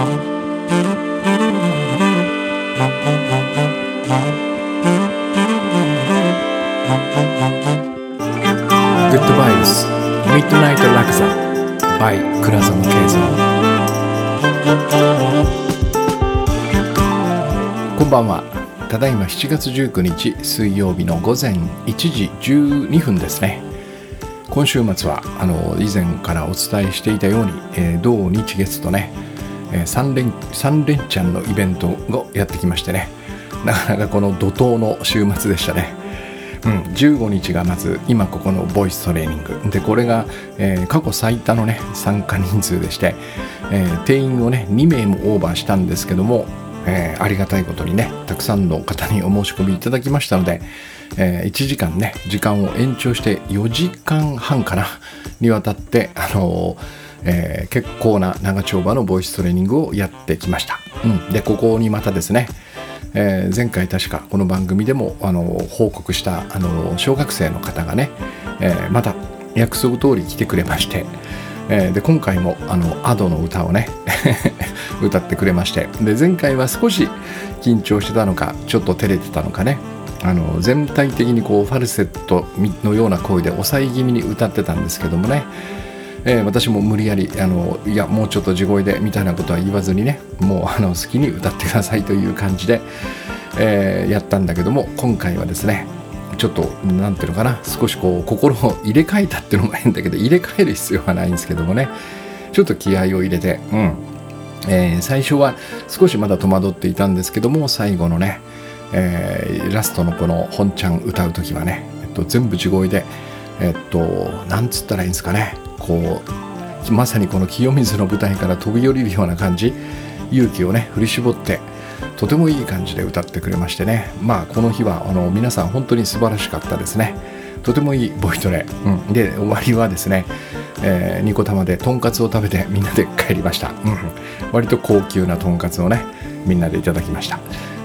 グッドバイブスミッドナイトラクザ by 倉園慶三こんばんは。ただいま7月19日水曜日の午前1時12分ですね。今週末はあの以前からお伝えしていたように、えー、土日月とね、え、3, 連3連チャンのイベントをやってきましてね。なかなかこの怒涛の週末でしたね。うん、15日がまず今ここのボイストレーニング。でこれが、えー、過去最多のね参加人数でして、えー、定員をね2名もオーバーしたんですけども、えー、ありがたいことにねたくさんの方にお申し込みいただきましたので、え1時間ね時間を延長して4時間半かなにわたってあのえー、結構な長丁場のボイストレーニングをやってきました。うん、でここにまたですねえー、前回確かこの番組でもあの報告したあの小学生の方がね、えー、また約束通り来てくれまして、え、で今回もあのアドの歌をね 歌ってくれましてで前回は少し緊張してたのかちょっと照れてたのかねあの全体的にこうファルセットのような声で抑え気味に歌ってたんですけどもねえー、私も無理やりあのいやもうちょっと地声でみたいなことは言わずにねもうあの好きに歌ってくださいという感じで、えー、やったんだけども今回はですねちょっと何ていうのかな少しこう心を入れ替えたっていうのも変だけど入れ替える必要はないんですけどもねちょっと気合を入れてうん。えー、最初は少しまだ戸惑っていたんですけども最後のね、えー、ラストのこの本ちゃん歌う時はね、えっと、全部地声でえっとなんつったらいいんですかねこうまさにこの清水の舞台から飛び降りるような感じ。勇気をね振り絞ってとてもいい感じで歌ってくれましてね。まあこの日はあの皆さん本当に素晴らしかったですね。とてもいいボイトレ、うん、で終わりはですね、えー、ニコ玉でとんかつを食べてみんなで帰りました、うん、割と高級なとんかつをねみんなでいただきました、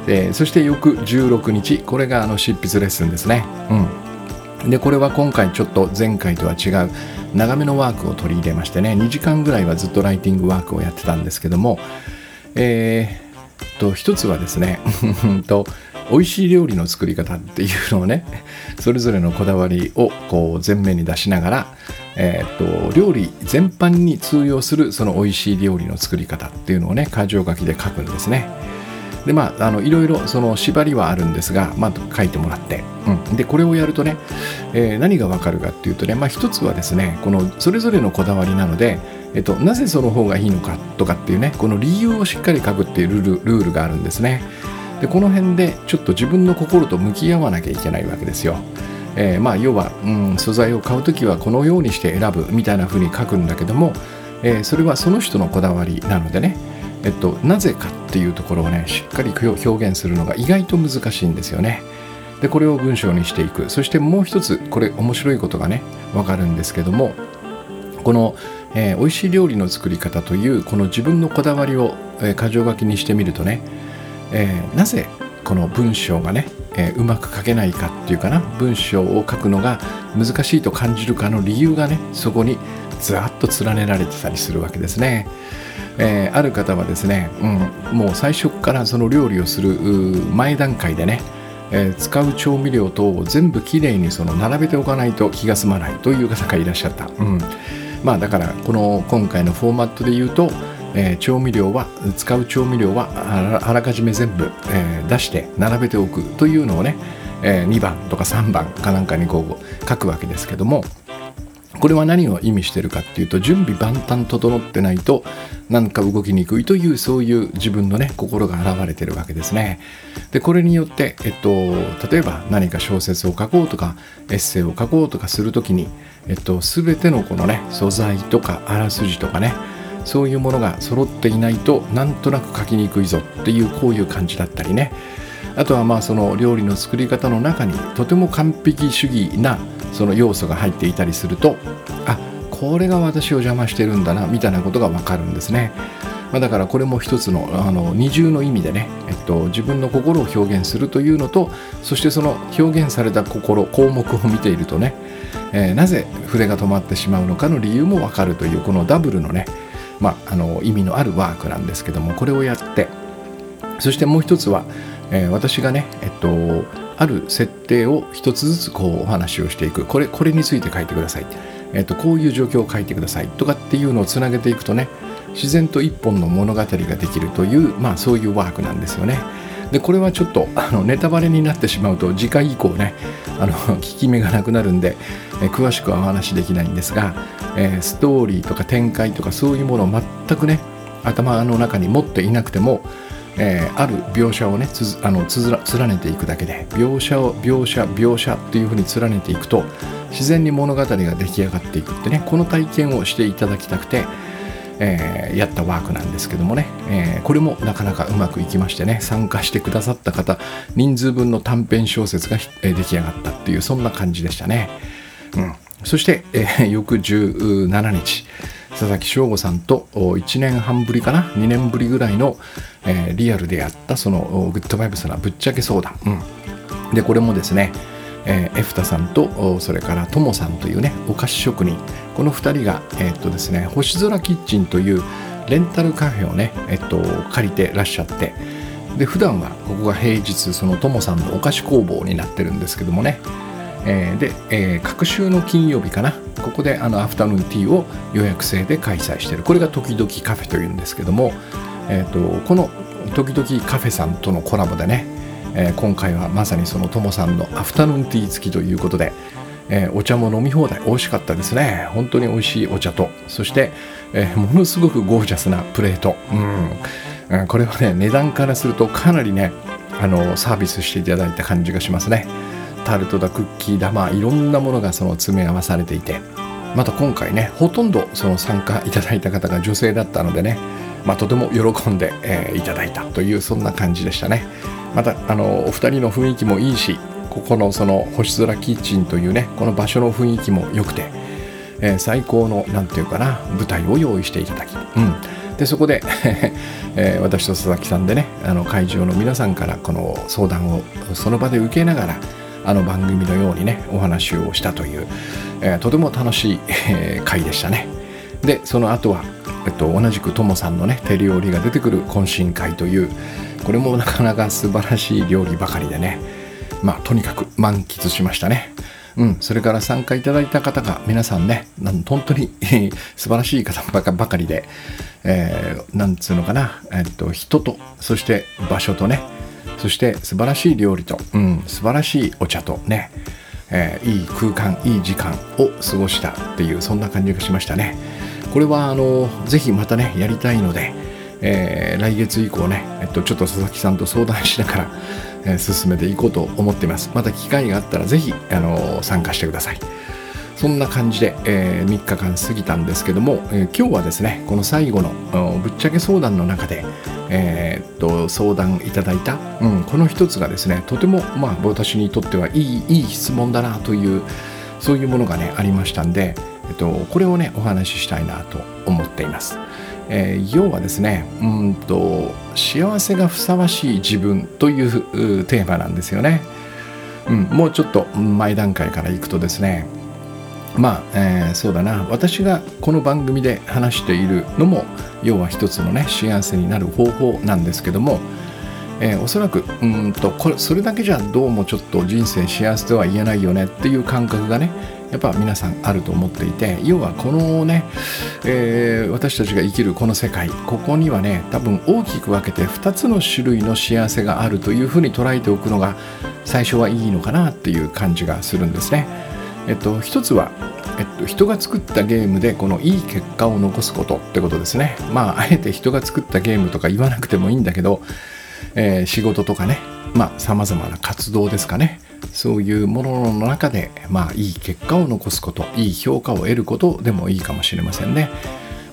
えー、そして翌16日これがあの執筆レッスンですね、うん、でこれは今回ちょっと前回とは違う長めのワークを取り入れましてね2時間ぐらいはずっとライティングワークをやってたんですけどもえー、と一つはですね と美味しい料理の作り方っていうのをねそれぞれのこだわりをこう前面に出しながら、えー、と料理全般に通用するその美味しい料理の作り方っていうのをね箇条書きで書くんですね。でまああのいろいろその縛りはあるんですが、まあ、書いてもらって、うん、でこれをやるとね、えー、何がわかるかっていうとね、まあ、一つはですねこのそれぞれのこだわりなので、えっと、なぜその方がいいのかとかっていうねこの理由をしっかり書くっていうルールルールがあるんですね。でこの辺でちょっと自分の心と向き合わなきゃいけないわけですよ。えー、まあ要は、うん、素材を買う時はこのようにして選ぶみたいな風に書くんだけども、えー、それはその人のこだわりなのでね。えっと、なぜかっていうところをねしっかり表現するのが意外と難しいんですよね。でこれを文章にしていくそしてもう一つこれ面白いことがね分かるんですけどもこの、えー、美味しい料理の作り方というこの自分のこだわりを、えー、箇条書きにしてみるとね、えー、なぜこの文章がね、えー、うまく書けないかっていうかな文章を書くのが難しいと感じるかの理由がねそこにずっと連ねられてたりするわけですね。えー、ある方はですね、うん、もう最初からその料理をする前段階でね、えー、使う調味料等を全部きれいにその並べておかないと気が済まないという方がいらっしゃった、うん、まあだからこの今回のフォーマットで言うと、えー、調味料は使う調味料はあらかじめ全部、えー、出して並べておくというのをね、えー、2番とか3番かなんかにこう書くわけですけども。これは何を意味してるかっていうと準備万端整ってないとなんか動きにくいというそういう自分のね心が現れてるわけですね。でこれによって、えっと、例えば何か小説を書こうとかエッセイを書こうとかする時に、えっと、全てのこのね素材とかあらすじとかねそういうものが揃っていないとなんとなく書きにくいぞっていうこういう感じだったりねあとはまあその料理の作り方の中にとても完璧主義なその要素が入っていたりするとあこれが私を邪魔してるんだなみたいなことが分かるんですね。まあ、だからこれも一つのあの二重の意味でね、えっと、自分の心を表現するというのとそしてその表現された心項目を見ているとね、えー、なぜ筆が止まってしまうのかの理由も分かるというこのダブルのね、まあ、あの意味のあるワークなんですけどもこれをやってそしてもう一つは、えー、私がね、えっと、ある設定を一つずつこうお話をしていく。これこれについて書いてください、えっと、こういう状況を書いてください。とかっていうのをつなげていくとね自然と一本の物語ができるという、まあ、そういうワークなんですよね。でこれはちょっとあのネタバレになってしまうと次回以降ねあの 効き目がなくなるんで、え詳しくはお話しできないんですが、えー、ストーリーとか展開とかそういうものを全くね頭の中に持っていなくても、えー、ある描写をねつあのつら連ねていくだけで描写を描写描写っていうふうに連ねていくと自然に物語が出来上がっていくってねこの体験をしていただきたくてえー、やったワークなんですけどもね、えー、これもなかなかうまくいきましてね参加してくださった方人数分の短編小説が、え、出来上がったっていうそんな感じでしたね、うん、そして、えー、翌17日佐々木翔吾さんと1年半ぶりかな？2年ぶりぐらいの、えー、リアルでやったそのグッドバイブスなぶっちゃけ相談、うん、でこれもですねえー、エフタさんとそれからトモさんというねお菓子職人。この2人が、えー、っとですね、星空キッチンというレンタルカフェをね、えっと、借りてらっしゃって。で普段はここが平日そのトモさんのお菓子工房になってるんですけどもね、えー、で、えー、各週の金曜日かな。ここであのアフタヌーンティーを予約制で開催している。これが時々カフェというんですけども、えーとこの時々カフェさんとのコラボでねえー、今回はまさにそのともさんのアフタヌーンティー付きということで、えー、お茶も飲み放題。美味しかったですね。本当に美味しいお茶と。そして、えー、ものすごくゴージャスなプレート。うん、これはね値段からするとかなりねあのサービスしていただいた感じがしますね。タルトだクッキーだまあいろんなものがその詰め合わされていてまた今回ねほとんどその参加いただいた方が女性だったのでね、まあ、とても喜んで、えー、いただいたというそんな感じでしたね。またあのお二人の雰囲気もいいしここのその星空キッチンというねこの場所の雰囲気も良くて、えー、最高の何て言うかな舞台を用意していただき、うん、でそこで えー、私と佐々木さんでねあの会場の皆さんからこの相談をその場で受けながらあの番組のようにねお話をしたという、えー、とても楽しい、えー、回でしたね。でその後は、えっと、同じくともさんのね手料理が出てくる懇親会というこれもなかなか素晴らしい料理ばかりでねまあとにかく満喫しましたね。うん、それから参加いただいた方が皆さんね本当に 素晴らしい方ばかりで、えー、なんつうのかな、えっと、人とそして場所とねそして素晴らしい料理と、うん、素晴らしいお茶とね、えー、いい空間いい時間を過ごしたっていうそんな感じがしましたねこれはあのぜひまたねやりたいのでえー、来月以降ね、えっと、ちょっと佐々木さんと相談しながら、えー、進めていこうと思っています。また機会があったらぜひ、あの、参加してください。そんな感じで、えー、3日間過ぎたんですけども、えー、今日はですね、この最後のぶっちゃけ相談の中で、えー、っと相談いただいた、うん、この一つがですね、とても、まあ、私にとってはいいいい質問だなという、そういうものがね、ありましたんで、えっと、これをね、お話ししたいなと思っています。えー、要はですねうんと幸せがふさわしい自分というテーマなんですよね、うん、もうちょっと前段階からいくとですねまあ、えー、そうだな私がこの番組で話しているのも要は一つのね幸せになる方法なんですけども、えー、おそらくうんとこれそれだけじゃどうもちょっと人生幸せとは言えないよねっていう感覚がねやっぱ皆さんあると思っていて要はこのね、えー、私たちが生きるこの世界ここにはね多分大きく分けて2つの種類の幸せがあるというふうに捉えておくのが最初はいいのかなっていう感じがするんですね。えっと、一つはえっと、人が作ったゲームでこのいい結果を残すことってことですね。まあ、あえて人が作ったゲームとか言わなくてもいいんだけど、えー、仕事とかね、まあ、様々な活動ですかね。そういうものの中で、まあ、いい結果を残すこといい評価を得ることでもいいかもしれませんね。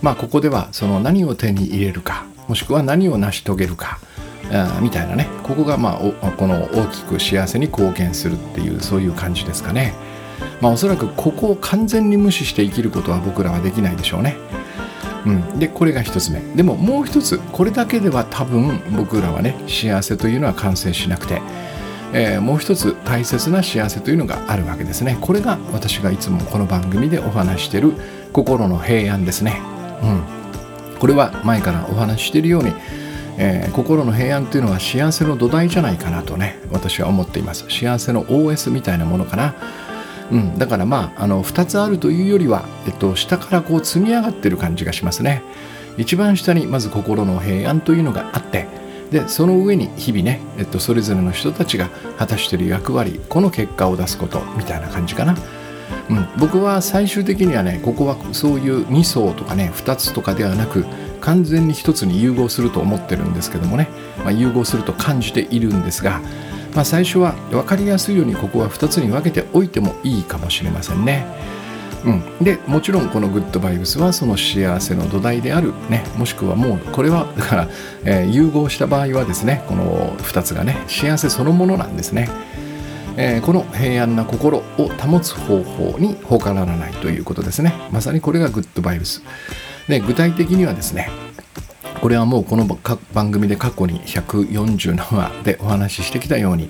まあ、ここではその何を手に入れるかもしくは何を成し遂げるかあみたいなねここがまあこの大きく幸せに貢献するっていうそういう感じですかね。まあ、おそらくここを完全に無視して生きることは僕らはできないでしょうね。うん、でこれが一つ目。でももう一つこれだけでは多分僕らはね幸せというのは完成しなくて。えー、もう一つ大切な幸せというのがあるわけですね。これが私がいつもこの番組でお話してる心の平安ですね、うん、これは前からお話ししているように、えー、心の平安というのは幸せの土台じゃないかなとね私は思っています。幸せの OS みたいなものかな。うん、だからまああの2つあるというよりは、えっと、下からこう積み上がってる感じがしますね。一番下にまず心の平安というのがあってでその上に日々ね、えっと、それぞれの人たちが果たしてる役割この結果を出すことみたいな感じかな、うん、僕は最終的にはねここはそういう2層とかね2つとかではなく完全に1つに融合すると思ってるんですけどもね、まあ、融合すると感じているんですがまあ、最初は分かりやすいようにここは2つに分けておいてもいいかもしれませんね。うん、でもちろんこのグッドバイブスはその幸せの土台である、ね、もしくはもうこれはだから、えー、融合した場合はですねこの2つがね幸せそのものなんですね。えー、この平安な心を保つ方法に他ならないということですね。まさにこれがグッドバイブス。で具体的にはですねこれはもうこの番組で過去に147話でお話ししてきたように、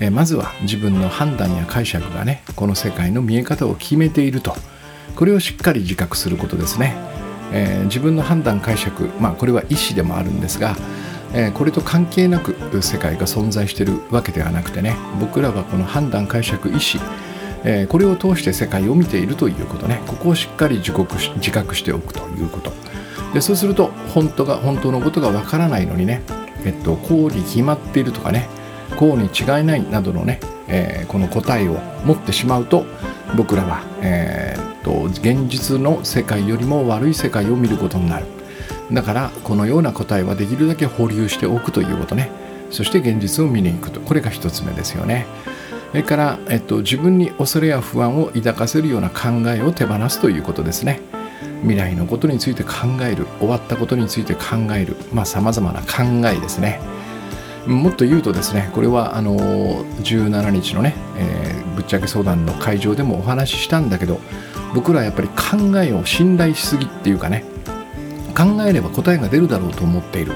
えまずは自分の判断や解釈がねこの世界の見え方を決めていると。これをしっかり自覚することですね、えー、自分の判断解釈まあこれは意思でもあるんですが、えー、これと関係なく世界が存在しているわけではなくてね僕らはこの判断解釈意思えー、これを通して世界を見ているということね。ここをしっかり自覚し自覚しておくということ。でそうすると本当が本当のことがわからないのにね、えっと、こうに決まっているとかねこうに違いないなどのね、えー、この答えを持ってしまうと僕らは、えー、っと現実の世界よりも悪い世界を見ることになる。だからこのような答えはできるだけ保留しておくということね。そして現実を見に行くと。これが一つ目ですよね。それから、えっと、自分に恐れや不安を抱かせるような考えを手放すということですね。未来のことについて考える終わったことについて考えるまあさまざ、まな考えですね。もっと言うとですねこれはあの17日のね、えー、ぶっちゃけ相談の会場でもお話ししたんだけど僕らはやっぱり考えを信頼しすぎっていうかね考えれば答えが出るだろうと思っている、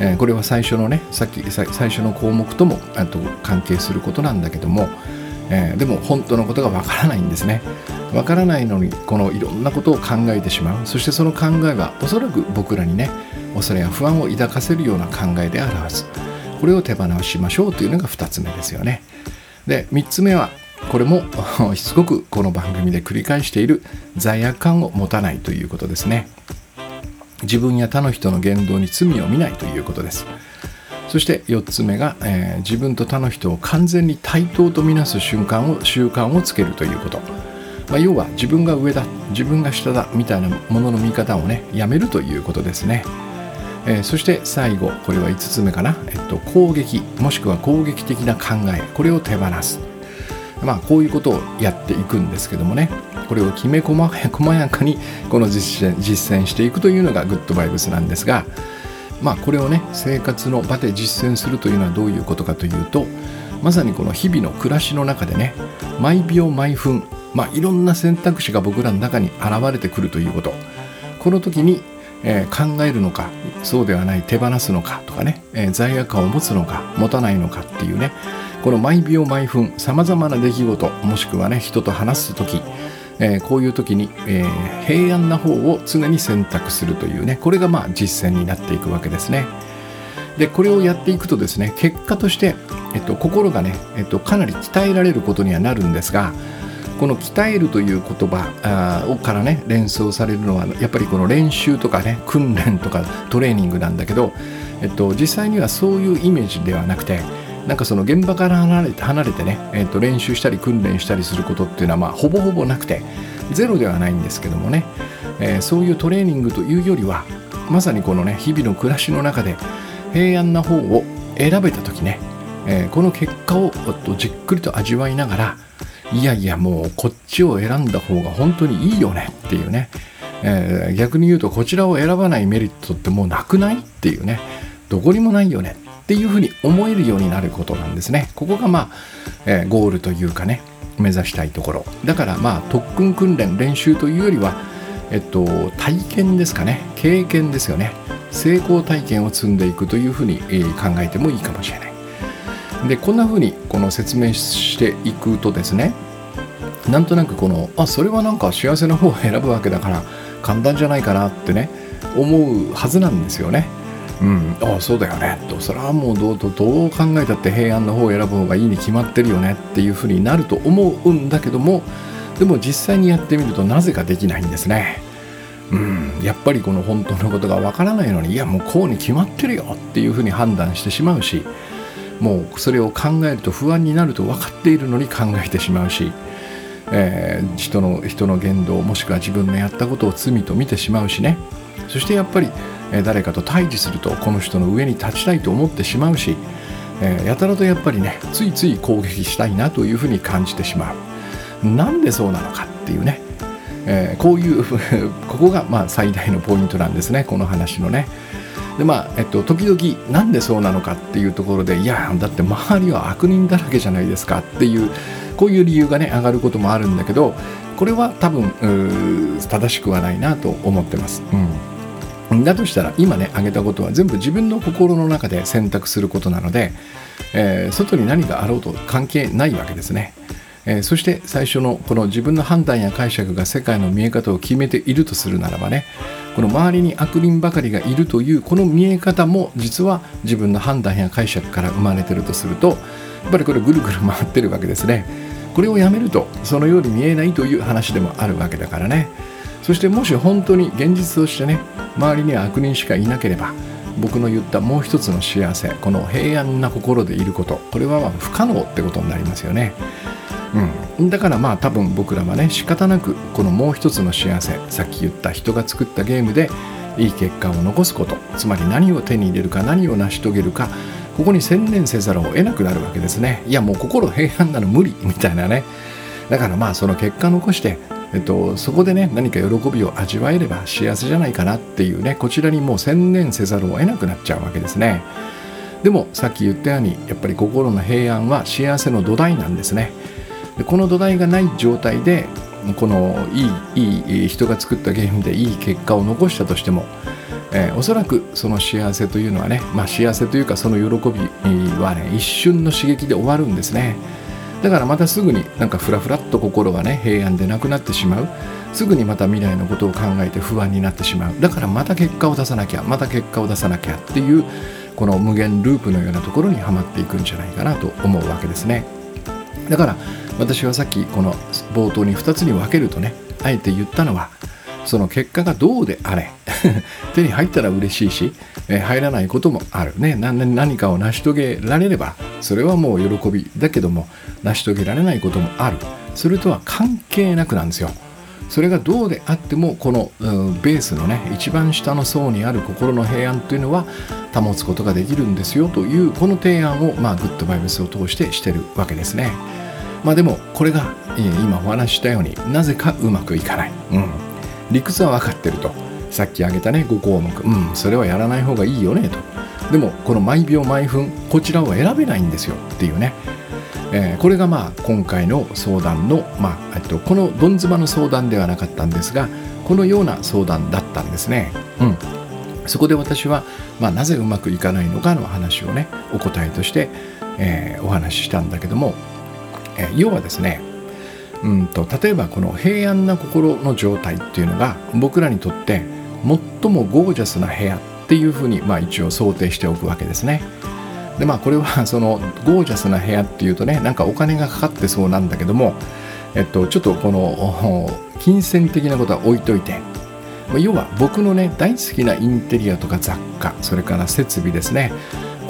えー、これは最初のねさっき最初の項目ともあと関係することなんだけどもえー、でも本当のことがわからないんですね。わからないのにこのいろんなことを考えてしまう。そしてその考えはおそらく僕らにね恐れや不安を抱かせるような考えであるはず。これを手放しましょうというのが2つ目ですよね。で3つ目はこれも しつこくこの番組で繰り返している罪悪感を持たないということですね。自分や他の人の言動に罪を見ないということです。そして4つ目が、えー、自分と他の人を完全に対等とみなす瞬間を習慣をつけるということ、まあ、要は自分が上だ自分が下だみたいなものの見方をねやめるということですね、えー、そして最後これは5つ目かな、えっと、攻撃もしくは攻撃的な考えこれを手放す。まあこういうことをやっていくんですけどもね。これをきめ細やかにこの実践実践していくというのがグッドバイブスなんですがまあ、これをね生活の場で実践するというのはどういうことかというとまさにこの日々の暮らしの中でね毎秒毎分、まあ、いろんな選択肢が僕らの中に現れてくるということ。この時に、えー、考えるのかそうではない手放すのかとかね、えー、罪悪感を持つのか持たないのかっていうねこの毎秒毎分さまざまな出来事もしくはね人と話す時えー、こういう時に、えー、平安な方を常に選択するというねこれがまあ実践になっていくわけですね。でこれをやっていくとですね結果として、えっと、心がね、えっと、かなり鍛えられることにはなるんですがこの鍛えるという言葉をからね連想されるのはやっぱりこの練習とかね訓練とかトレーニングなんだけど、えっと、実際にはそういうイメージではなくてなんかその現場から離れて離れてね、えー、と練習したり訓練したりすることっていうのはまあほぼほぼなくてゼロではないんですけどもね、えー、そういうトレーニングというよりはまさにこのね日々の暮らしの中で平安な方を選べた時ね、えー、この結果をとじっくりと味わいながらいやいやもうこっちを選んだ方が本当にいいよねっていうね、えー、逆に言うとこちらを選ばないメリットってもうなくない？っていうねどこにもないよね。っていうふうに思えるようになることなんですね。ここがまあ、えー、ゴールというかね目指したいところだからまあ特訓訓練練習というよりは、えっと、体験ですかね経験ですよね成功体験を積んでいくというふうに、えー、考えてもいいかもしれない。でこんなふうにこの説明していくとですねなんとなくこのあそれはなんか幸せな方を選ぶわけだから簡単じゃないかなってね思うはずなんですよね。うん、ああそうだよね。とそれはもうどうどう考えたって平安の方を選ぶ方がいいに決まってるよねっていうふうになると思うんだけどもでも実際にやってみるとなぜかできないんですね。うん、やっぱりこの本当のことがわからないのにいやもうこうに決まってるよっていうふうに判断してしまうしもうそれを考えると不安になると分かっているのに考えてしまうし、えー、人の人の言動もしくは自分のやったことを罪と見てしまうしね。そしてやっぱり、え誰かと対峙するとこの人の上に立ちたいと思ってしまうし、え、やたらとやっぱりねついつい攻撃したいなというふうに感じてしまう。なんでそうなのかっていうね。えー、こういう ここがまあ最大のポイントなんですねこの話のね。でまあえっと、時々なんでそうなのかっていうところでいやだって周りは悪人だらけじゃないですかっていうこういう理由がね上がることもあるんだけどこれは多分正しくはないなと思ってます。うん、だとしたら今ね挙げたことは全部自分の心の中で選択することなので、えー、外に何があろうと関係ないわけですね。えー、そして最初のこの自分の判断や解釈が世界の見え方を決めているとするならばねこの周りに悪人ばかりがいるというこの見え方も実は自分の判断や解釈から生まれてるとするとやっぱりこれぐるぐる回ってるわけですねこれをやめるとそのように見えないという話でもあるわけだからね。そしてもし本当に現実としてね周りには悪人しかいなければ僕の言ったもう一つの幸せこの平安な心でいることこれはま不可能ってことになりますよね。うん、だからまあ多分僕らはね仕方なくこのもう一つの幸せさっき言った人が作ったゲームでいい結果を残すことつまり何を手に入れるか何を成し遂げるかここに専念せざるを得なくなるわけですね。いやもう心平安なの無理みたいなね。だからまあその結果残してえっと、そこでね何か喜びを味わえれば幸せじゃないかなっていうねこちらにもう専念せざるを得なくなっちゃうわけですね。でもさっき言ったようにやっぱり心の平安は幸せの土台なんですね。でこの土台がない状態でこのいいいい人が作ったゲームでいい結果を残したとしても、えー、おそらくその幸せというのはね、まあ、幸せというかその喜びはね一瞬の刺激で終わるんですね。だからまたすぐになんかフラフラっと心がね平安でなくなってしまう。すぐにまた未来のことを考えて不安になってしまう。だからまた結果を出さなきゃまた結果を出さなきゃっていうこの無限ループのようなところにはまっていくんじゃないかなと思うわけですね。だから私はさっきこの冒頭に2つに分けるとねあえて言ったのはその結果がどうであれ 手に入ったら嬉しいし、え入らないこともある。ね何かを成し遂げられればそれはもう喜びだけども成し遂げられないこともあるそれとは関係なくなんですよ。それがどうであってもこの、うん、ベースのね一番下の層にある心の平安というのは保つことができるんですよというこの提案を、まあ、グッドバイブスを通してしてるわけですね。まあでもこれが今お話ししたようになぜかうまくいかない、うん、理屈は分かってると。さっき挙げたね5項目。うんそれはやらない方がいいよねと。でもこの毎秒毎分こちらを選べないんですよっていうね、えー、これがまあ今回の相談の、まあ、えっと、このどんずばの相談ではなかったんですがこのような相談だったんですね。うん。そこで私は、まあ、なぜうまくいかないのかの話をねお答えとして、えー、お話ししたんだけどもえ要はですねうんと例えばこの平安な心の状態っていうのが僕らにとって最もゴージャスな部屋っていうふうに、まあ、一応想定しておくわけですね。でまあこれは そのゴージャスな部屋っていうとねなんかお金がかかってそうなんだけども、えっと、ちょっとこの 金銭的なことは置いといて要は僕のね大好きなインテリアとか雑貨それから設備ですね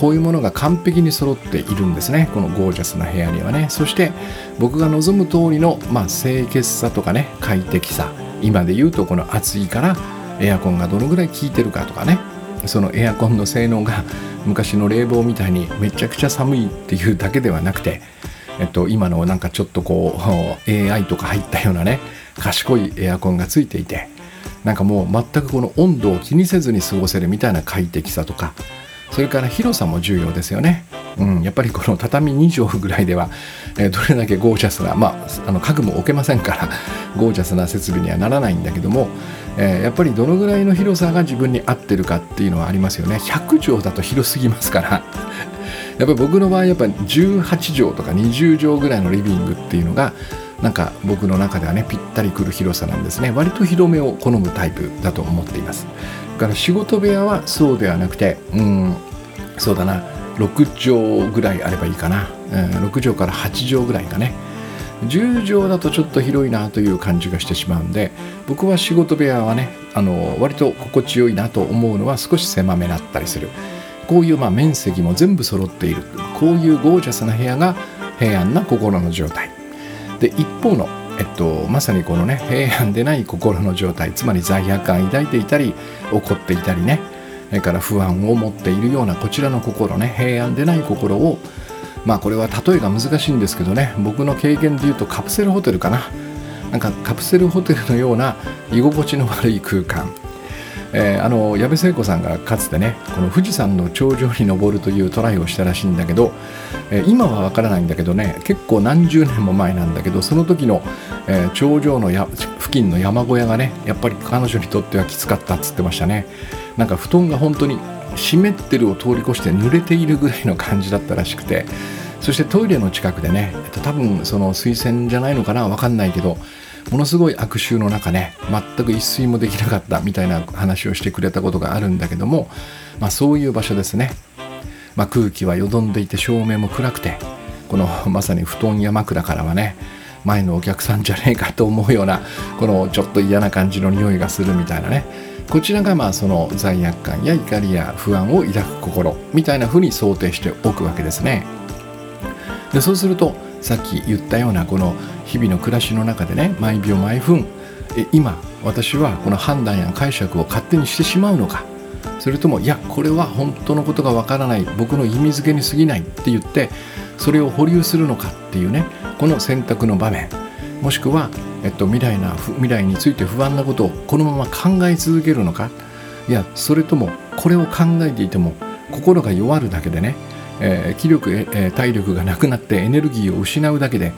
こういうものが完璧に揃っているんですね。このゴージャスな部屋にはね。そして僕が望む通りの、まあ、清潔さとかね快適さ。今で言うとこの暑いからエアコンがどのぐらい効いてるかとかね。そのエアコンの性能が 昔の冷房みたいにめちゃくちゃ寒いっていうだけではなくて、えっと、今のなんかちょっとこう AI とか入ったようなね賢いエアコンがついていてなんかもう全くこの温度を気にせずに過ごせるみたいな快適さとかそれから広さも重要ですよね。うん、やっぱりこの畳2畳ぐらいでは、えー、どれだけゴージャスな、まあ、あの家具も置けませんからゴージャスな設備にはならないんだけども、えー、やっぱりどのぐらいの広さが自分に合ってるかっていうのはありますよね。100畳だと広すぎますから。やっぱり僕の場合やっぱ18畳とか20畳ぐらいのリビングっていうのがなんか僕の中ではねぴったりくる広さなんですね。割と広めを好むタイプだと思っています。から仕事部屋はそうではなくてうんそうだな。6畳ぐらいあればいいかな、うん、6畳から8畳ぐらいかね。10畳だとちょっと広いなという感じがしてしまうんで僕は仕事部屋はねあの割と心地よいなと思うのは少し狭めだったりする。こういうまあ面積も全部揃っている。こういうゴージャスな部屋が平安な心の状態。で一方の、えっと、まさにこのね平安でない心の状態つまり罪悪感抱いていたり怒っていたりねそれから不安を持っているようなこちらの心ね平安でない心をまあこれは例えが難しいんですけどね僕の経験で言うとカプセルホテルかな。なんかカプセルホテルのような居心地の悪い空間。えー、あの矢部聖子さんがかつてねこの富士山の頂上に登るというトライをしたらしいんだけど、えー、今はわからないんだけどね結構何十年も前なんだけどその時の、えー、頂上のや付近の山小屋がねやっぱり彼女にとってはきつかったっつってましたね。なんか布団が本当に湿ってるを通り越して濡れているぐらいの感じだったらしくてそしてトイレの近くでねえっと多分その水洗じゃないのかなわかんないけどものすごい悪臭の中ね全く一睡もできなかったみたいな話をしてくれたことがあるんだけども、まあ、そういう場所ですね、まあ、空気はよどんでいて照明も暗くてこのまさに布団や枕からはね前のお客さんじゃねえかと思うようなこのちょっと嫌な感じの匂いがするみたいなね。こちらがまあその罪悪感や怒りや不安を抱く心みたいなふうに想定しておくわけですね。でそうするとさっき言ったようなこの日々の暮らしの中でね毎秒毎分え今私はこの判断や解釈を勝手にしてしまうのか。それともいやこれは本当のことがわからない。僕の意味付けに過ぎない。って言ってそれを保留するのかっていうねこの選択の場面。もしくは、えっと、未来な未来について不安なことをこのまま考え続けるのか。いやそれともこれを考えていても心が弱るだけでねえー、気力、えー、体力がなくなってエネルギーを失うだけで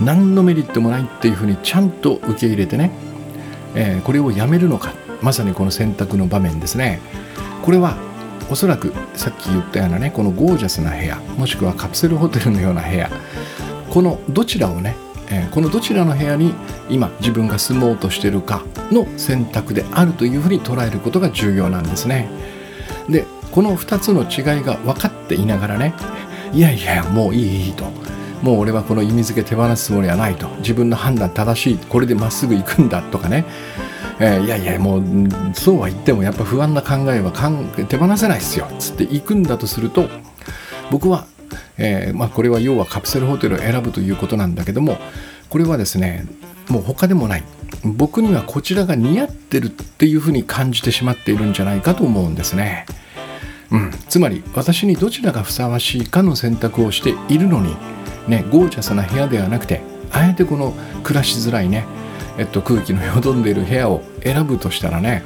何のメリットもないっていうふうにちゃんと受け入れてね、えー、これをやめるのか。まさにこの選択の場面ですね。これはおそらくさっき言ったようなねこのゴージャスな部屋もしくはカプセルホテルのような部屋。このどちらをね、えー、このどちらの部屋に今自分が住もうとしてるかの選択であるというふうに捉えることが重要なんですね。でこの2つの違いが分かっていながらねいやいやもういいと。もう俺はこの意味付け手放すつもりはないと。自分の判断正しい。これでまっすぐ行くんだとかね、えー、いやいやもうそうは言ってもやっぱ不安な考えはかん手放せないですよ。つって行くんだとすると僕は、えー、まあ、これは要はカプセルホテルを選ぶということなんだけどもこれはですねもう他でもない。僕にはこちらが似合ってるっていうふうに感じてしまっているんじゃないかと思うんですね。うん、つまり私にどちらがふさわしいかの選択をしているのに、ね、ゴージャスな部屋ではなくてあえてこの暮らしづらいね、えっと、空気のよどんでいる部屋を選ぶとしたらね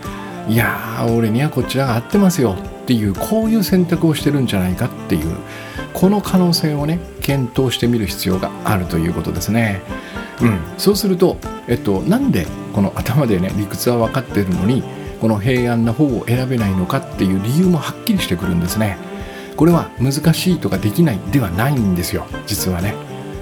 いや俺にはこちらが合ってますよっていうこういう選択をしてるんじゃないかっていうこの可能性をね検討してみる必要があるということですね。うん、そうすると、えっと、なんでこの頭でね理屈は分かってるのにこの平安な方を選べないのかっていう理由もはっきりしてくるんですねこれは難しいとかできないではないんですよ。実はね。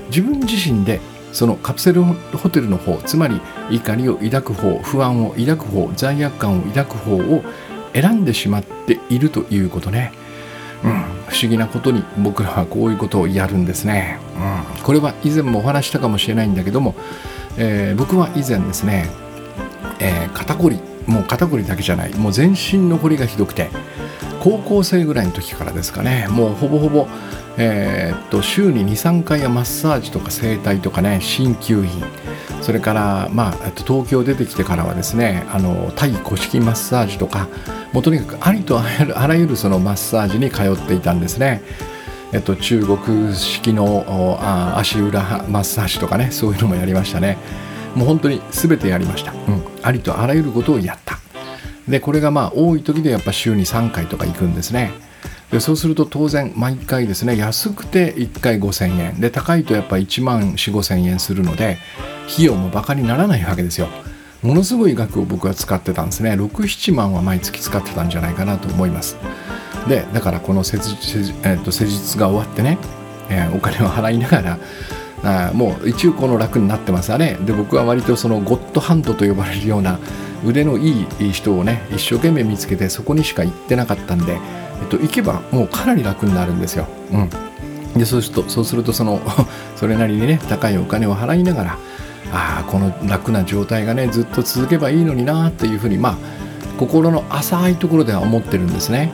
自分自身でそのカプセルホテルの方つまり怒りを抱く方不安を抱く方罪悪感を抱く方を選んでしまっているということね。うん、不思議なことに僕らはこういうことをやるんですね、うん、これは以前もお話したかもしれないんだけども、えー、僕は以前ですね、えー、肩こりもう肩こりだけじゃないもう全身のこりがひどくて高校生ぐらいの時からですかねもうほぼほぼ、えー、っと週に23回はマッサージとか整体とかね鍼灸院それから、まあ、東京出てきてからはですねあのタイ古式マッサージとかもうとにかくありとあらゆるそのマッサージに通っていたんですね。えっと、中国式のあ足裏マッサージとかねそういうのもやりましたね。もう本当に全てやりました、うん、ありとあらゆることをやった。でこれがまあ多い時でやっぱ週に3回とか行くんですね。でそうすると当然毎回ですね安くて1回5000円。で高いとやっぱ1万4 5 0 0 0円するので費用もバカにならないわけですよ。ものすごい額を僕は使ってたんですね。67万は毎月使ってたんじゃないかなと思います。でだからこの施術,、えー、と施術が終わってね、えー、お金を払いながらあもう一応この楽になってますよねで僕は割とそのゴッドハンドと呼ばれるような腕のいい人をね一生懸命見つけてそこにしか行ってなかったんで、えっと、行けばもうかなり楽になるんですよ。うん。でそうするとそうするとその それなりにね高いお金を払いながらああこの楽な状態がねずっと続けばいいのになっていうふうにまあ心の浅いところでは思ってるんですね、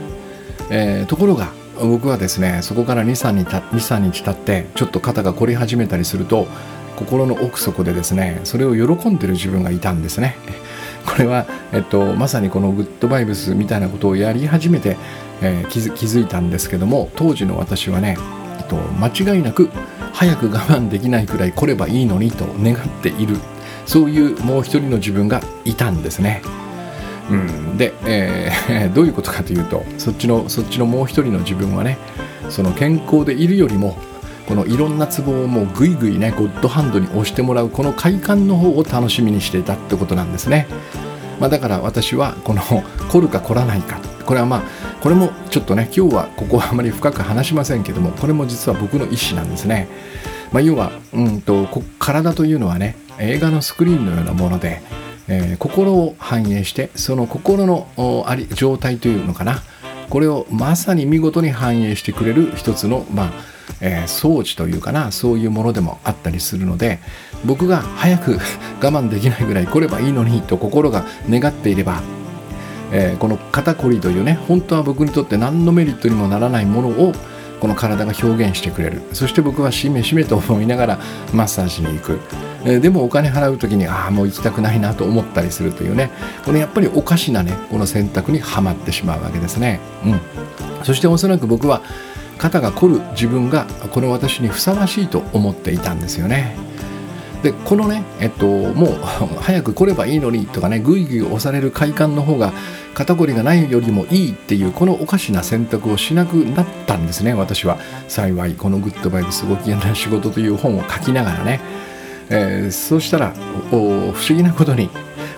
えー、ところが僕はですねそこから23日23日経ってちょっと肩が凝り始めたりすると心の奥底でですねそれを喜んでる自分がいたんですね これは、えっと、まさにこのグッドバイブスみたいなことをやり始めて、えー、気づいたんですけども当時の私はね、えっと、間違いなく早く我慢できないくらい来ればいいのにと願っているそういうもう一人の自分がいたんですね。うん、で、えー、どういうことかというとそっちのそっちのもう一人の自分はねその健康でいるよりもこのいろんなツボをもうぐいぐいねゴッドハンドに押してもらうこの快感の方を楽しみにしていたってことなんですね、まあ、だから私はこの凝るか凝らないか。これはまあこれもちょっとね今日はここはあまり深く話しませんけどもこれも実は僕の意思なんですね、まあ、要はうんと体というのはね映画のスクリーンのようなものでえー、心を反映してその心のあり状態というのかな。これをまさに見事に反映してくれる一つの、まあえー、装置というかなそういうものでもあったりするので僕が早く 我慢できないぐらい来ればいいのにと心が願っていれば、えー、この肩こりというね本当は僕にとって何のメリットにもならないものをこの体が表現してくれる。そして僕はしめしめと思いながらマッサージに行く、えー、でもお金払う時にああもう行きたくないなと思ったりするというね。このやっぱりおかしなねこの選択にはまってしまうわけですね、うん、そしておそらく僕は肩が凝る自分がこの私にふさわしいと思っていたんですよね。でこのねえっともう 早く来ればいいのにとかねぐいぐい押される快感の方が肩こりがないよりもいいっていうこのおかしな選択をしなくなったんですね私は。幸いこの「グッドバイブスご機嫌な仕事」という本を書きながらね、えー、そうしたら不思議なことに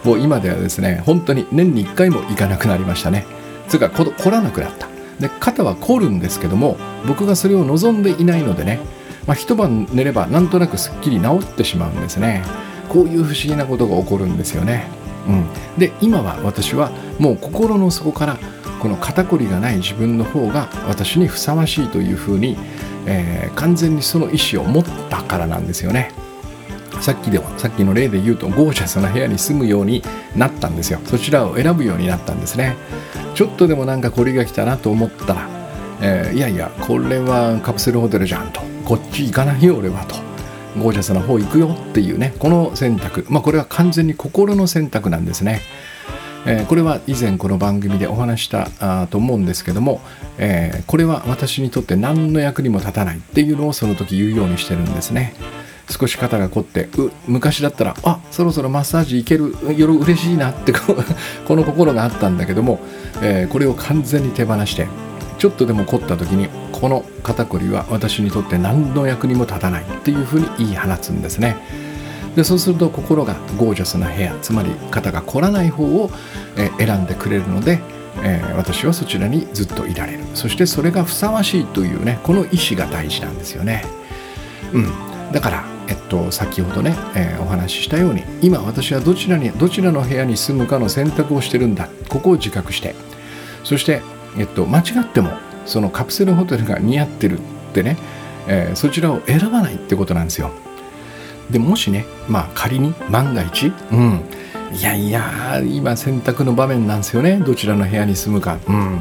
もう今ではですね本当に年に1回も行かなくなりましたね。つうか凝らなくなった。で肩は凝るんですけども僕がそれを望んでいないのでね、まあ、一晩寝ればなんとなくすっきり治ってしまうんですね。こういう不思議なことが起こるんですよね。うん、で今は私はもう心の底からこの肩こりがない自分の方が私にふさわしいというふうに、えー、完全にその意思を持ったからなんですよね。さっきではさっきの例で言うとゴージャスな部屋に住むようになったんですよ。そちらを選ぶようになったんですね。ちょっとでもなんかこりが来たなと思ったら、えー、いやいやこれはカプセルホテルじゃんと。こっち行かないよ俺はとゴージャスな方行くよっていうねこの選択まあこれは完全に心の選択なんですね。えー、これは以前この番組でお話したと思うんですけども、えー、これは私にとって何の役にも立たないっていうのをその時言うようにしてるんですね。少し肩が凝ってう昔だったらあそろそろマッサージ行ける夜嬉しいなって この心があったんだけども、えー、これを完全に手放してちょっとでも凝った時にこの肩こりは私にとって何の役にも立たないっていうふうに言い放つんですね。でそうすると心がゴージャスな部屋つまり肩が凝らない方を、選んでくれるので、え、私はそちらにずっといられる。そしてそれがふさわしいというねこの意思が大事なんですよね。うん。だからえっと、先ほどね、え、お話ししたように今私はどちらにどちらの部屋に住むかの選択をしてるんだ。ここを自覚して。そしてえっと、間違ってもそのカプセルホテルが似合ってるってね、えー、そちらを選ばないってことなんですよ。でもしね、まあ仮に万が一、うん、いやいや、今選択の場面なんですよね、どちらの部屋に住むか。うん、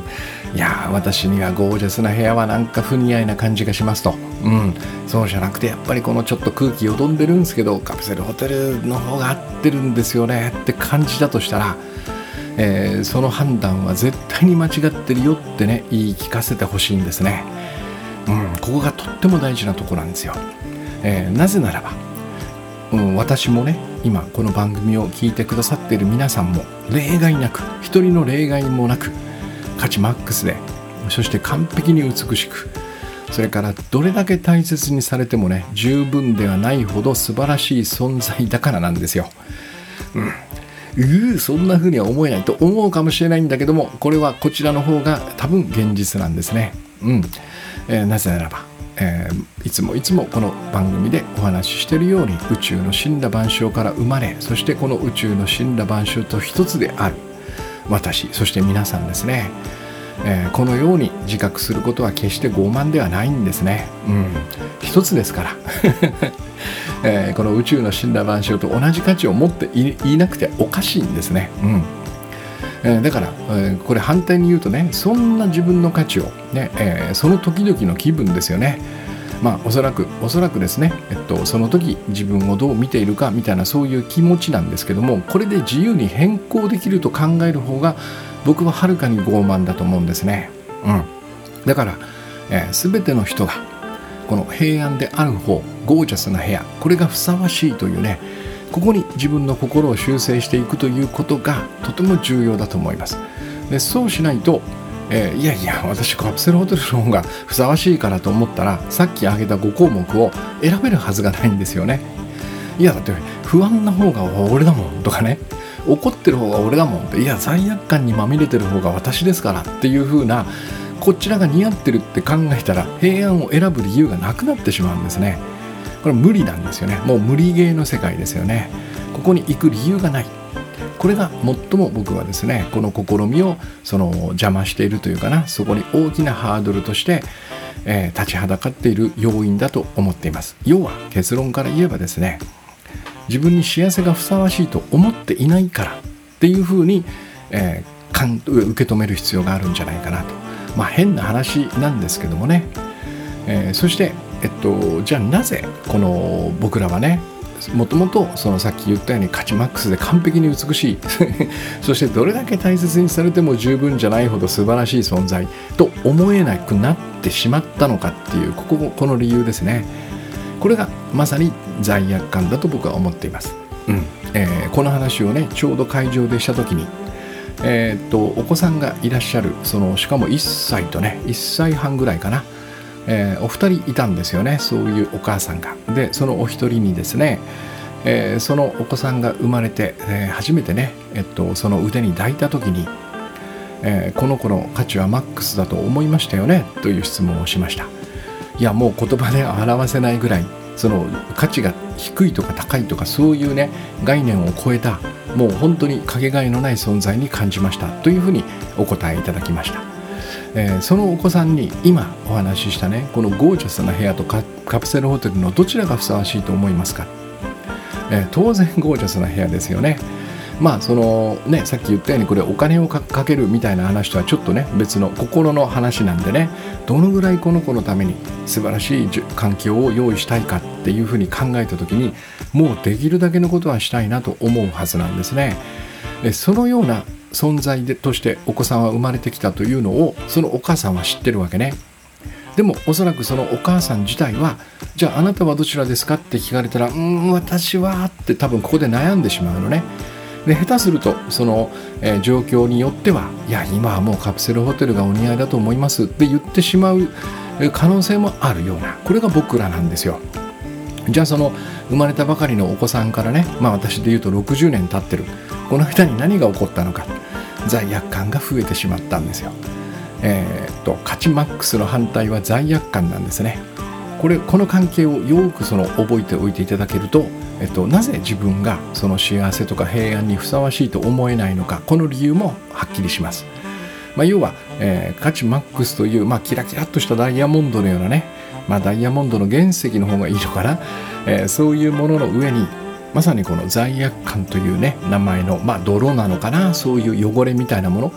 いや、私にはゴージャスな部屋はなんか不似合いな感じがしますと。うん、そうじゃなくて、やっぱりこのちょっと空気よどんでるんですけど、カプセルホテルの方が合ってるんですよねって感じだとしたら、えー、その判断は絶対に間違ってるよってね言い聞かせてほしいんですね、うん、ここがとっても大事なとこなんですよ、えー、なぜならば、うん、私もね今この番組を聞いてくださっている皆さんも例外なく一人の例外もなく価値マックスでそして完璧に美しくそれからどれだけ大切にされてもね十分ではないほど素晴らしい存在だからなんですよ。うん、うーそんな風には思えないと思うかもしれないんだけどもこれはこちらの方が多分現実なんですね。うん。えー、なぜならばえー、いつもいつもこの番組でお話ししているように宇宙の死んだ万象から生まれそしてこの宇宙の死んだ万象と一つである。私そして皆さんですね、えー、このように自覚することは決して傲慢ではないんですね。うん。一つですから。えー、この宇宙の死んだ万象と同じ価値を持っていなくておかしいんですね。うん。えー、だから、え、これ反対に言うとねそんな自分の価値をね、え、その時々の気分ですよね。まあおそらくおそらくですね、えっと、その時自分をどう見ているかみたいなそういう気持ちなんですけどもこれで自由に変更できると考える方が僕ははるかに傲慢だと思うんですね。うん、だから、えー、全ての人がこの平安である方ゴージャスな部屋これがふさわしいというねここに自分の心を修正していくということがとても重要だと思いますでそうしないと、えー、いやいや私カプセルホテルの方がふさわしいからと思ったらさっき挙げた5項目を選べるはずがないんですよね。いやだって不安な方が俺だもんとかね。怒ってる方が俺だもんって。いや罪悪感にまみれてる方が私ですからっていう風なこちらが似合ってるって考えたら平安を選ぶ理由がなくなってしまうんですね。これ無理なんですよね。もう無理ゲーの世界ですよね。ここに行く理由がない。これが最も僕はですねこの試みをその邪魔しているというかなそこに大きなハードルとして、えー、立ちはだかっている要因だと思っています。要は結論から言えばですね自分に幸せがふさわしいと思っていないからっていうふうに、えー、かん受け止める必要があるんじゃないかなと。まあ変な話なんですけどもね、えー、そしてえっと、じゃあなぜこの僕らはねもともとそのさっき言ったように価値マックスで完璧に美しい。そしてどれだけ大切にされても十分じゃないほど素晴らしい存在と思えなくなってしまったのかっていうこここの理由ですね。これがまさに罪悪感だと僕は思っています、うん。えー、この話をねちょうど会場でした時にえー、っとお子さんがいらっしゃるそのしかも1歳とね1歳半ぐらいかなえー、お二人いたんですよねそういうお母さんが。でそのお一人にですね、えー、そのお子さんが生まれて、えー、初めてね、えっと、その腕に抱いた時に、えこの子の価値はマックスだと思いましたよねという質問をしました。いやもう言葉で表せないぐらいその価値が低いとか高いとかそういうね概念を超えたもう本当にかけがえのない存在に感じましたというふうにお答えいただきました。えー、そのお子さんに今お話ししたねこのゴージャスな部屋とカプセルホテルのどちらがふさわしいと思いますか、えー、当然ゴージャスな部屋ですよねまあそのねさっき言ったようにこれお金をかけるみたいな話とはちょっとね別の心の話なんでねどのぐらいこの子のために素晴らしい環境を用意したいかっていうふうに考えた時にもうできるだけのことはしたいなと思うはずなんですね。そのような存在でとしてお子さんは生まれてきたというのをそのお母さんは知ってるわけね。でもおそらくそのお母さん自体はじゃああなたはどちらですかって聞かれたらうん私はって多分ここで悩んでしまうのね。で下手するとその、えー、状況によってはいや今はもうカプセルホテルがお似合いだと思いますって言ってしまう可能性もあるようなこれが僕らなんですよ。じゃあその生まれたばかりのお子さんからねまあ私で言うと60年経ってる。この間に何が起こったのか。罪悪感が増えてしまったんですよ。えー、っと価値マックスの反対は罪悪感なんですね。これこの関係をよくその覚えておいていただけると、えっと、なぜ自分がその幸せとか平安にふさわしいと思えないのかこの理由もはっきりします。まあ、要は、えー、価値マックスという、まあ、キラキラっとしたダイヤモンドのようなね、まあ、ダイヤモンドの原石の方がいいのかな、えー、そういうものの上にまさにこの罪悪感というね名前の、まあ、泥なのかなそういう汚れみたいなもの。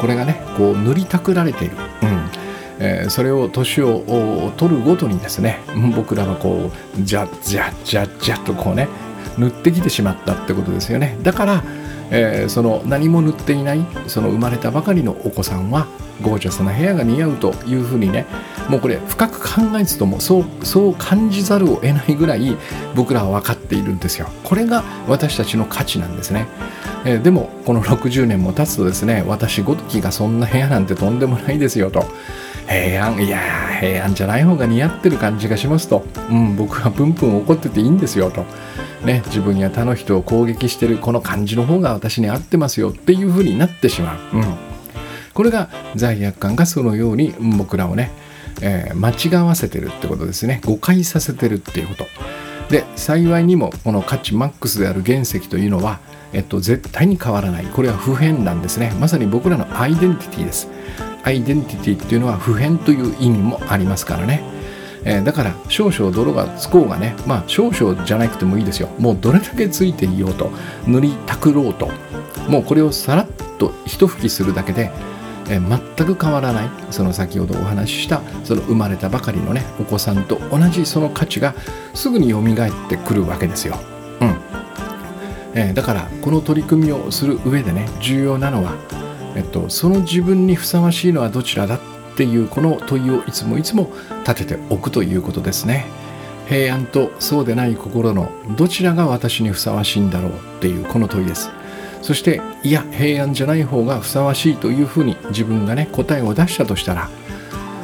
これがねこう塗りたくられている、うん。えー、それを年を取るごとにですね僕らはこうジャッジャッジャッジャッとこうね塗ってきてしまったってことですよね。だから、えー、その何も塗っていないその生まれたばかりのお子さんはゴージャスな部屋が似合うというふうにねもうこれ深く考えずともそうそう感じざるを得ないぐらい僕らは分かっているんですよ。これが私たちの価値なんですね、えー、でもこの60年も経つとですね私ごときがそんな部屋なんてとんでもないですよと。平安いや平安じゃない方が似合ってる感じがしますと、うん、僕はプンプン怒ってていいんですよと、ね、自分や他の人を攻撃してるこの感じの方が私に合ってますよっていう風になってしまう、うん、これが罪悪感がそのように僕らをね、えー、間違わせてるってことですね。誤解させてるっていうこと。で幸いにもこの価値マックスである原石というのは、えっと、絶対に変わらない。これは不変なんですね。まさに僕らのアイデンティティです。アイデンティティっていうのは普遍という意味もありますからね、えー、だから少々泥がつこうがねまあ少々じゃなくてもいいですよ。もうどれだけついていようと塗りたくろうともうこれをさらっと一吹きするだけでえ全く変わらないその先ほどお話ししたその生まれたばかりのねお子さんと同じその価値がすぐによみがえってくるわけですよ。うん。えー、だからこの取り組みをする上でね重要なのは、えっと、その自分にふさわしいのはどちらだっていうこの問いをいつもいつも立てておくということですね。平安とそうでない心のどちらが私にふさわしいんだろうっていうこの問いです。そしていや平安じゃない方がふさわしいというふうに自分がね答えを出したとしたら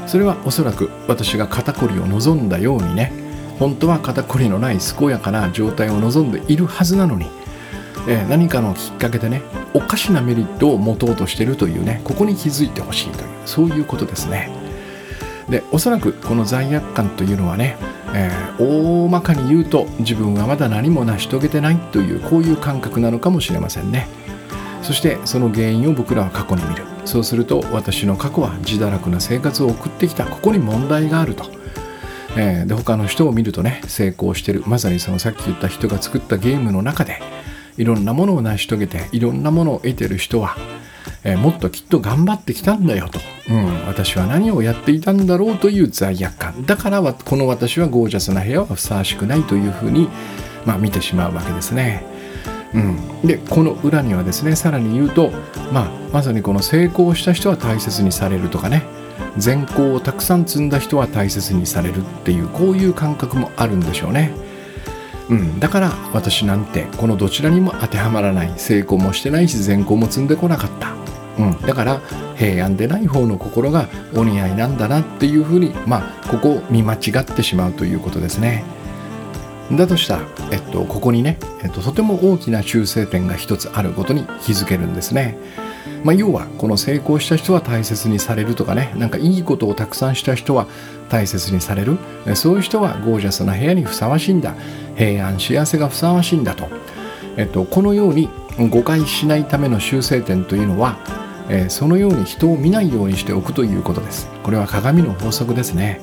それはおそらく私が肩こりを望んだようにね本当は肩こりのない健やかな状態を望んでいるはずなのに、えー、何かのきっかけでねおかしなメリットを持とうとしているというねここに気づいてほしいというそういうことですね。でおそらくこの罪悪感というのはねえー、大まかに言うと自分はまだ何も成し遂げてないというこういう感覚なのかもしれませんね。そしてその原因を僕らは過去に見る。そうすると私の過去は自堕落な生活を送ってきた。ここに問題があると、えー、で他の人を見るとね成功してる。まさにそのさっき言った人が作ったゲームの中でいろんなものを成し遂げていろんなものを得てる人はえー、もっときっと頑張ってきたんだよと、うん、私は何をやっていたんだろうという罪悪感だからこの私はゴージャスな部屋はふさわしくないというふうに、まあ、見てしまうわけですね。うん、でこの裏にはですねさらに言うと、まあ、まさにこの成功した人は大切にされるとかね善行をたくさん積んだ人は大切にされるっていうこういう感覚もあるんでしょうね。うん、だから私なんてこのどちらにも当てはまらない成功もしてないし善行も積んでこなかったうん、だから平安でない方の心がお似合いなんだなっていうふうにまあここを見間違ってしまうということですね。だとしたら、えっと、ここにね、えっと、とても大きな修正点が一つあることに気づけるんですね。まあ、要はこの成功した人は大切にされるとかねなんかいいことをたくさんした人は大切にされる。そういう人はゴージャスな部屋にふさわしいんだ。平安幸せがふさわしいんだと、えっと、このように誤解しないための修正点というのはえー、そのように人を見ないようにしておくということです。これは鏡の法則ですね。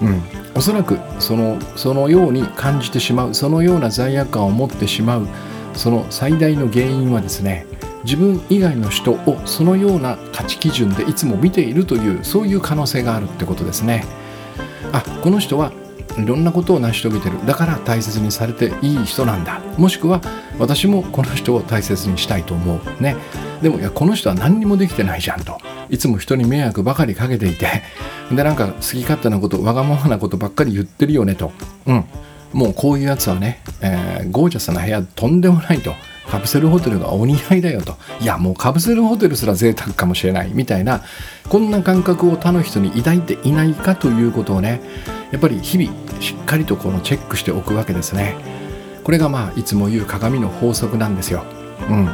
うん。おそらくそのそのように感じてしまうそのような罪悪感を持ってしまうその最大の原因はですね自分以外の人をそのような価値基準でいつも見ているというそういう可能性があるってことですね。あこの人はいろんなことを成し遂げてる。だから大切にされていい人なんだ。もしくは私もこの人を大切にしたいと思う。ね。でもいやこの人は何にもできてないじゃんと。いつも人に迷惑ばかりかけていて。でなんか好き勝手なことわがままなことばっかり言ってるよねと。うん。もうこういうやつはね、えー、ゴージャスな部屋とんでもないと。カプセルホテルがお似合いだよと。いやもうカプセルホテルすら贅沢かもしれないみたいなこんな感覚を他の人に抱いていないかということをねやっぱり日々しっかりとこのチェックしておくわけですね。これがまあいつも言う鏡の法則なんですよ。うん。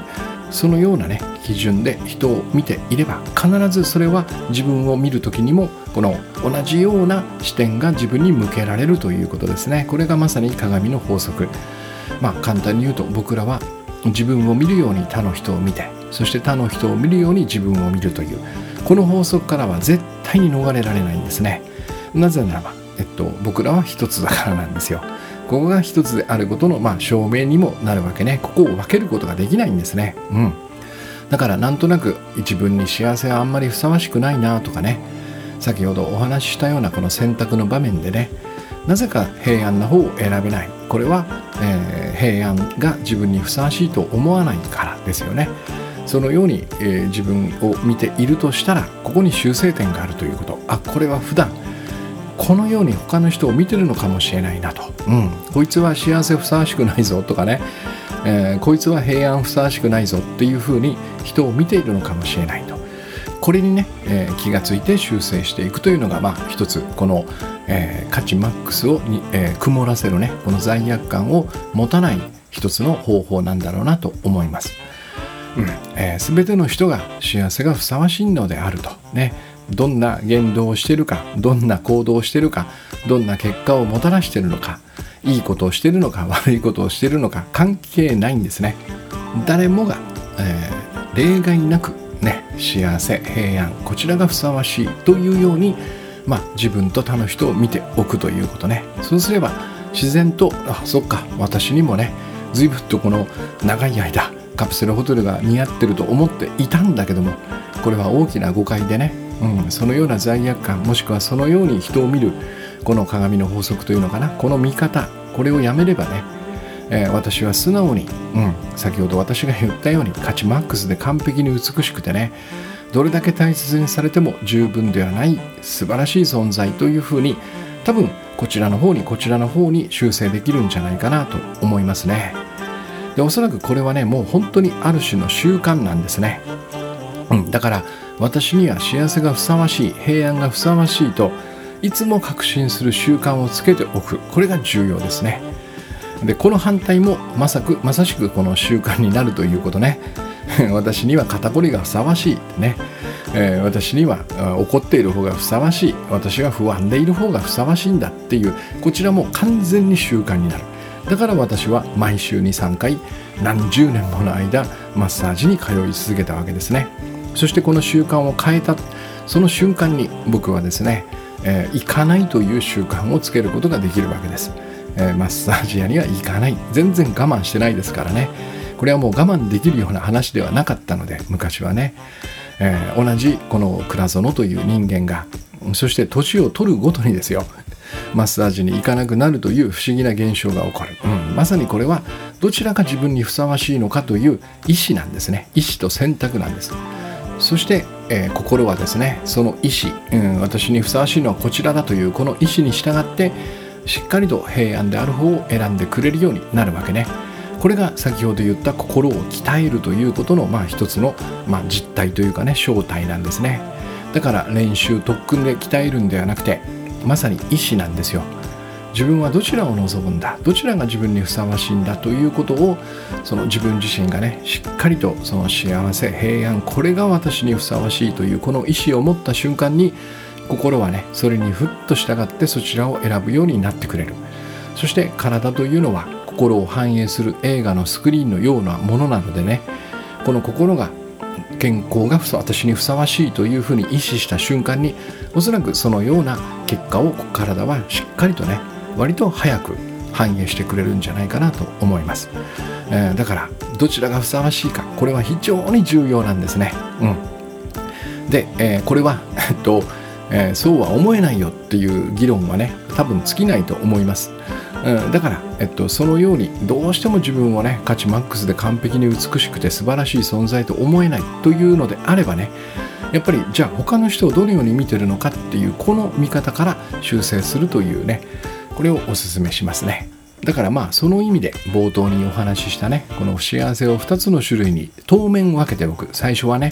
そのようなね基準で人を見ていれば必ずそれは自分を見る時にもこの同じような視点が自分に向けられるということですね。これがまさに鏡の法則。まあ簡単に言うと僕らは自分を見るように他の人を見てそして他の人を見るように自分を見るというこの法則からは絶対に逃れられないんですね。なぜならば、えっと、僕らは一つだからなんですよ。ここが一つであることの、まあ、証明にもなるわけね。ここを分けることができないんですね。うん。だからなんとなく自分に幸せはあんまりふさわしくないなとかね。先ほどお話ししたようなこの選択の場面でね。なぜか平安な方を選べない。これは、えー、平安が自分にふさわしいと思わないからですよね。そのように、えー、自分を見ているとしたらここに修正点があるということ。あこれは普段このように他の人を見てるのかもしれないなと、うん、こいつは幸せふさわしくないぞとかね、えー、こいつは平安ふさわしくないぞっていうふうに人を見ているのかもしれないと。これにね、えー、気がついて修正していくというのがまあ一つこの、えー、価値マックスをに、えー、曇らせるねこの罪悪感を持たない一つの方法なんだろうなと思います。うん。えー、全ての人が幸せがふさわしいのであると。ね。どんな言動をしてるかどんな行動をしてるかどんな結果をもたらしてるのかいいことをしてるのか 悪いことをしてるのか関係ないんですね。誰もが、えー、例外なくね幸せ平安こちらがふさわしいというようにまあ自分と他の人を見ておくということね。そうすれば自然とあそっか私にもね随分とこの長い間カプセルホテルが似合ってると思っていたんだけどもこれは大きな誤解でね、うん、そのような罪悪感もしくはそのように人を見るこの鏡の法則というのかな。この見方これをやめればね、えー、私は素直に、うん、先ほど私が言ったように価値マックスで完璧に美しくてねどれだけ大切にされても十分ではない素晴らしい存在というふうに多分こちらの方にこちらの方に修正できるんじゃないかなと思いますね。でおそらくこれはねもう本当にある種の習慣なんですね、うん、だから私には幸せがふさわしい平安がふさわしいといつも確信する習慣をつけておく。これが重要ですね。でこの反対もまさくまさしくこの習慣になるということね。私には肩こりがふさわしいってね、えー、私には怒っている方がふさわしい。私は不安でいる方がふさわしいんだっていうこちらも完全に習慣になる。だから私は毎週に3回何十年もの間マッサージに通い続けたわけですね。そしてこの習慣を変えた。その瞬間に僕はですねえー、行かないという習慣をつけることができるわけです、えー、マッサージ屋には行かない。全然我慢してないですからね。これはもう我慢できるような話ではなかったので昔はね、えー、同じこの倉園という人間がそして年を取るごとにですよマッサージに行かなくなるという不思議な現象が起こる、うん、まさにこれはどちらが自分にふさわしいのかという意思なんですね。意思と選択なんです。そして、えー、心はですねその意思、うん、私にふさわしいのはこちらだというこの意思に従ってしっかりと平安である方を選んでくれるようになるわけね。これが先ほど言った心を鍛えるということの、まあ、一つの、まあ、実態というかね正体なんですね。だから練習特訓で鍛えるんではなくてまさに意思なんですよ。自分はどちらを望むんだ？どちらが自分にふさわしいんだということをその自分自身がねしっかりとその幸せ平安これが私にふさわしいというこの意思を持った瞬間に心はねそれにふっと従ってそちらを選ぶようになってくれる。そして体というのは心を反映する映画のスクリーンのようなものなのでねこの心が健康が私にふさわしいというふうに意識した瞬間におそらくそのような結果を体はしっかりとね割と早く反映してくれるんじゃないかなと思います、えー、だからどちらがふさわしいかこれは非常に重要なんですね、うん、で、えー、これは、えっとえー、そうは思えないよっていう議論はね多分尽きないと思います、うん、だから、えっと、そのようにどうしても自分をね価値マックスで完璧に美しくて素晴らしい存在と思えないというのであればねやっぱりじゃあ他の人をどのように見てるのかっていうこの見方から修正するというねこれをお勧めしますね。だからまあその意味で冒頭にお話ししたねこの幸せを2つの種類に当面分けておく。最初はね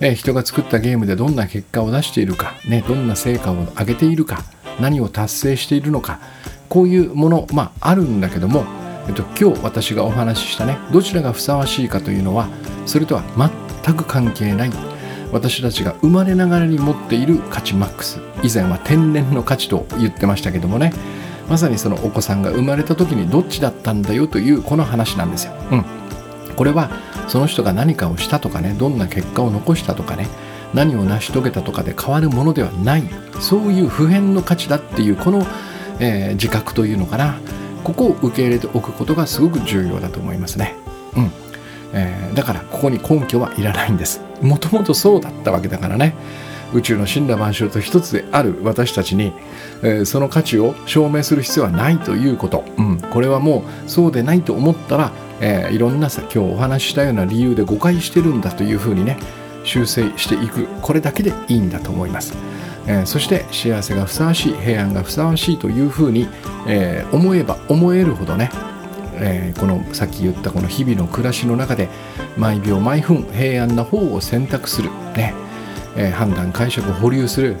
え人が作ったゲームでどんな結果を出しているか、ね、どんな成果を上げているか。何を達成しているのかこういうものまああるんだけども、えっと、今日私がお話ししたねどちらがふさわしいかというのはそれとは全く関係ない。私たちが生まれながらに持っている価値マックス。以前は天然の価値と言ってましたけどもね。まさにそのお子さんが生まれた時にどっちだったんだよというこの話なんですよ。うん、これはその人が何かをしたとかねどんな結果を残したとかね何を成し遂げたとかで変わるものではないそういう普遍の価値だっていうこの、えー、自覚というのかなここを受け入れておくことがすごく重要だと思いますね。うんえー、だからここに根拠はいらないんです。もともとそうだったわけだからね。宇宙の神羅万象と一つである私たちに、えー、その価値を証明する必要はないということ、うん、これはもうそうでないと思ったら、えー、いろんなさ今日お話ししたような理由で誤解してるんだというふうにね修正していく。これだけでいいんだと思います、えー、そして幸せがふさわしい平安がふさわしいというふうに、えー、思えば思えるほどねえー、このさっき言ったこの日々の暮らしの中で毎秒毎分平安な方を選択する、ね、え判断解釈を保留する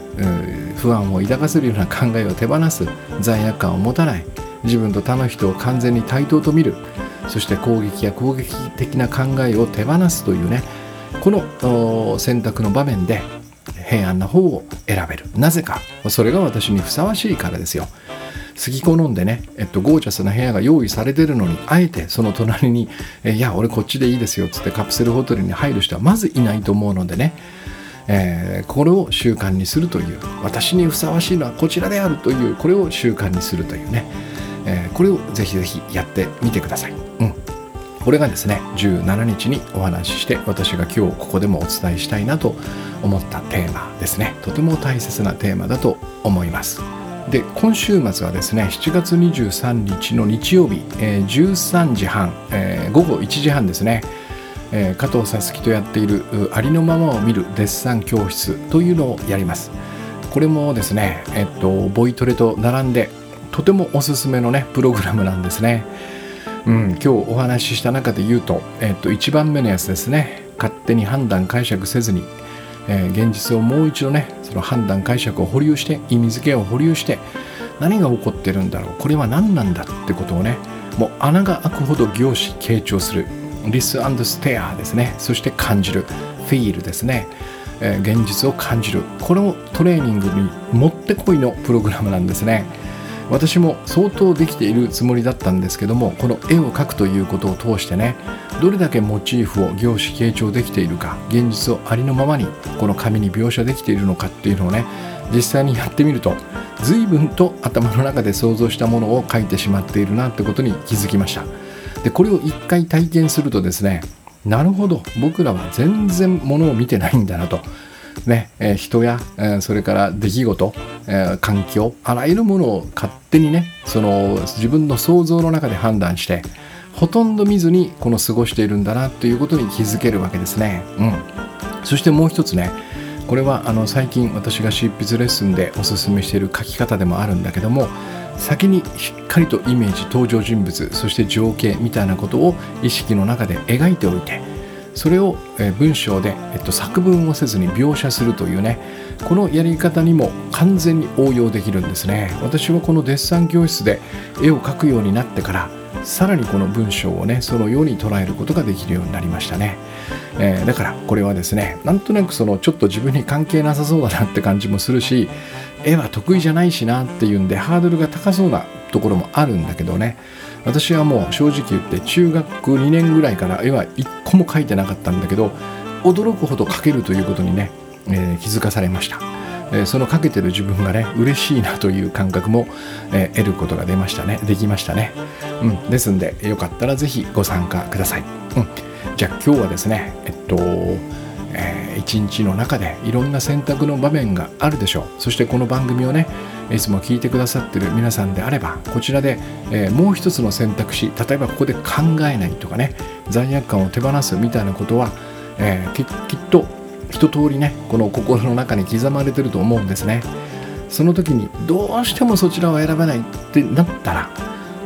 不安を抱かせるような考えを手放す罪悪感を持たない自分と他の人を完全に対等と見るそして攻撃や攻撃的な考えを手放すというねこの選択の場面で平安な方を選べる。なぜか。それが私にふさわしいからですよ。好き好んでね、えっと、ゴージャスな部屋が用意されてるのにあえてその隣に「いや俺こっちでいいですよ」っつってカプセルホテルに入る人はまずいないと思うのでねえー、これを習慣にするという私にふさわしいのはこちらであるというこれを習慣にするというね、えー、これをぜひぜひやってみてください。これがですね17日にお話しして私が今日ここでもお伝えしたいなと思ったテーマですね。とても大切なテーマだと思います。で今週末はですね7月23日の日曜日、えー、13時半、えー、午後1時半ですねえー、加藤さつきとやっているありのままを見るデッサン教室というのをやります。これもですね、えっと、ボイトレと並んでとてもおすすめのねプログラムなんですね。うん、今日お話しした中で言うと、えっと、1番目のやつですね。勝手に判断解釈せずに、えー、現実をもう一度ねその判断解釈を保留して意味付けを保留して何が起こってるんだろうこれは何なんだってことをねもう穴が開くほど凝視傾聴するリスステアですね。そして感じるフィールですね、えー、現実を感じる。このトレーニングにもってこいのプログラムなんですね。私も相当できているつもりだったんですけどもこの絵を描くということを通してねどれだけモチーフを凝視傾聴できているか現実をありのままにこの紙に描写できているのかっていうのをね実際にやってみると随分と頭の中で想像したものを描いてしまっているなってことに気づきましたでこれを一回体験するとですねなるほど僕らは全然ものを見てないんだなと。ねえー、人や、えー、それから出来事、えー、環境あらゆるものを勝手にねその自分の想像の中で判断してほとんど見ずにこの過ごしているんだなということに気づけるわけですね。うん、そしてもう一つねこれはあの最近私が執筆レッスンでおすすめしている書き方でもあるんだけども先にしっかりとイメージ登場人物そして情景みたいなことを意識の中で描いておいてそれを文章で、えっと、作文をせずに描写するというねこのやり方にも完全に応用できるんですね。私はこのデッサン教室で絵を描くようになってからさらにこの文章をねそのように捉えることができるようになりましたね、えー、だからこれはですねなんとなくそのちょっと自分に関係なさそうだなって感じもするし絵は得意じゃないしなっていうんでハードルが高そうなところもあるんだけどね。私はもう正直言って中学2年ぐらいから絵は一個も描いてなかったんだけど驚くほど描けるということにね、えー、気づかされました、えー、その描けてる自分がね嬉しいなという感覚も、えー、得ることが出ましたね。できましたね、うん、ですんでよかったら是非ご参加ください、うん、じゃあ今日はですねえっとえー、一日の中でいろんな選択の場面があるでしょう。そしてこの番組をねいつも聞いてくださってる皆さんであればこちらで、えー、もう一つの選択肢例えばここで考えないとかね罪悪感を手放すみたいなことは、えー、ききっと一通りねこの心の中に刻まれてると思うんですね。その時にどうしてもそちらを選べないってなったら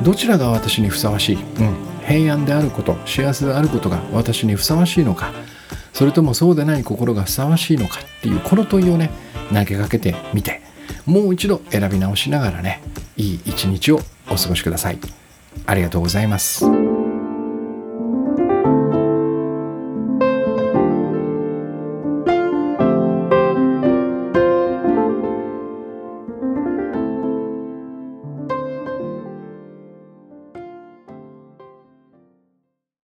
どちらが私にふさわしい、うん、平安であること幸せであることが私にふさわしいのかそれともそうでない心がふさわしいのかっていうこの問いをね投げかけてみてもう一度選び直しながらねいい一日をお過ごしくださいありがとうございます。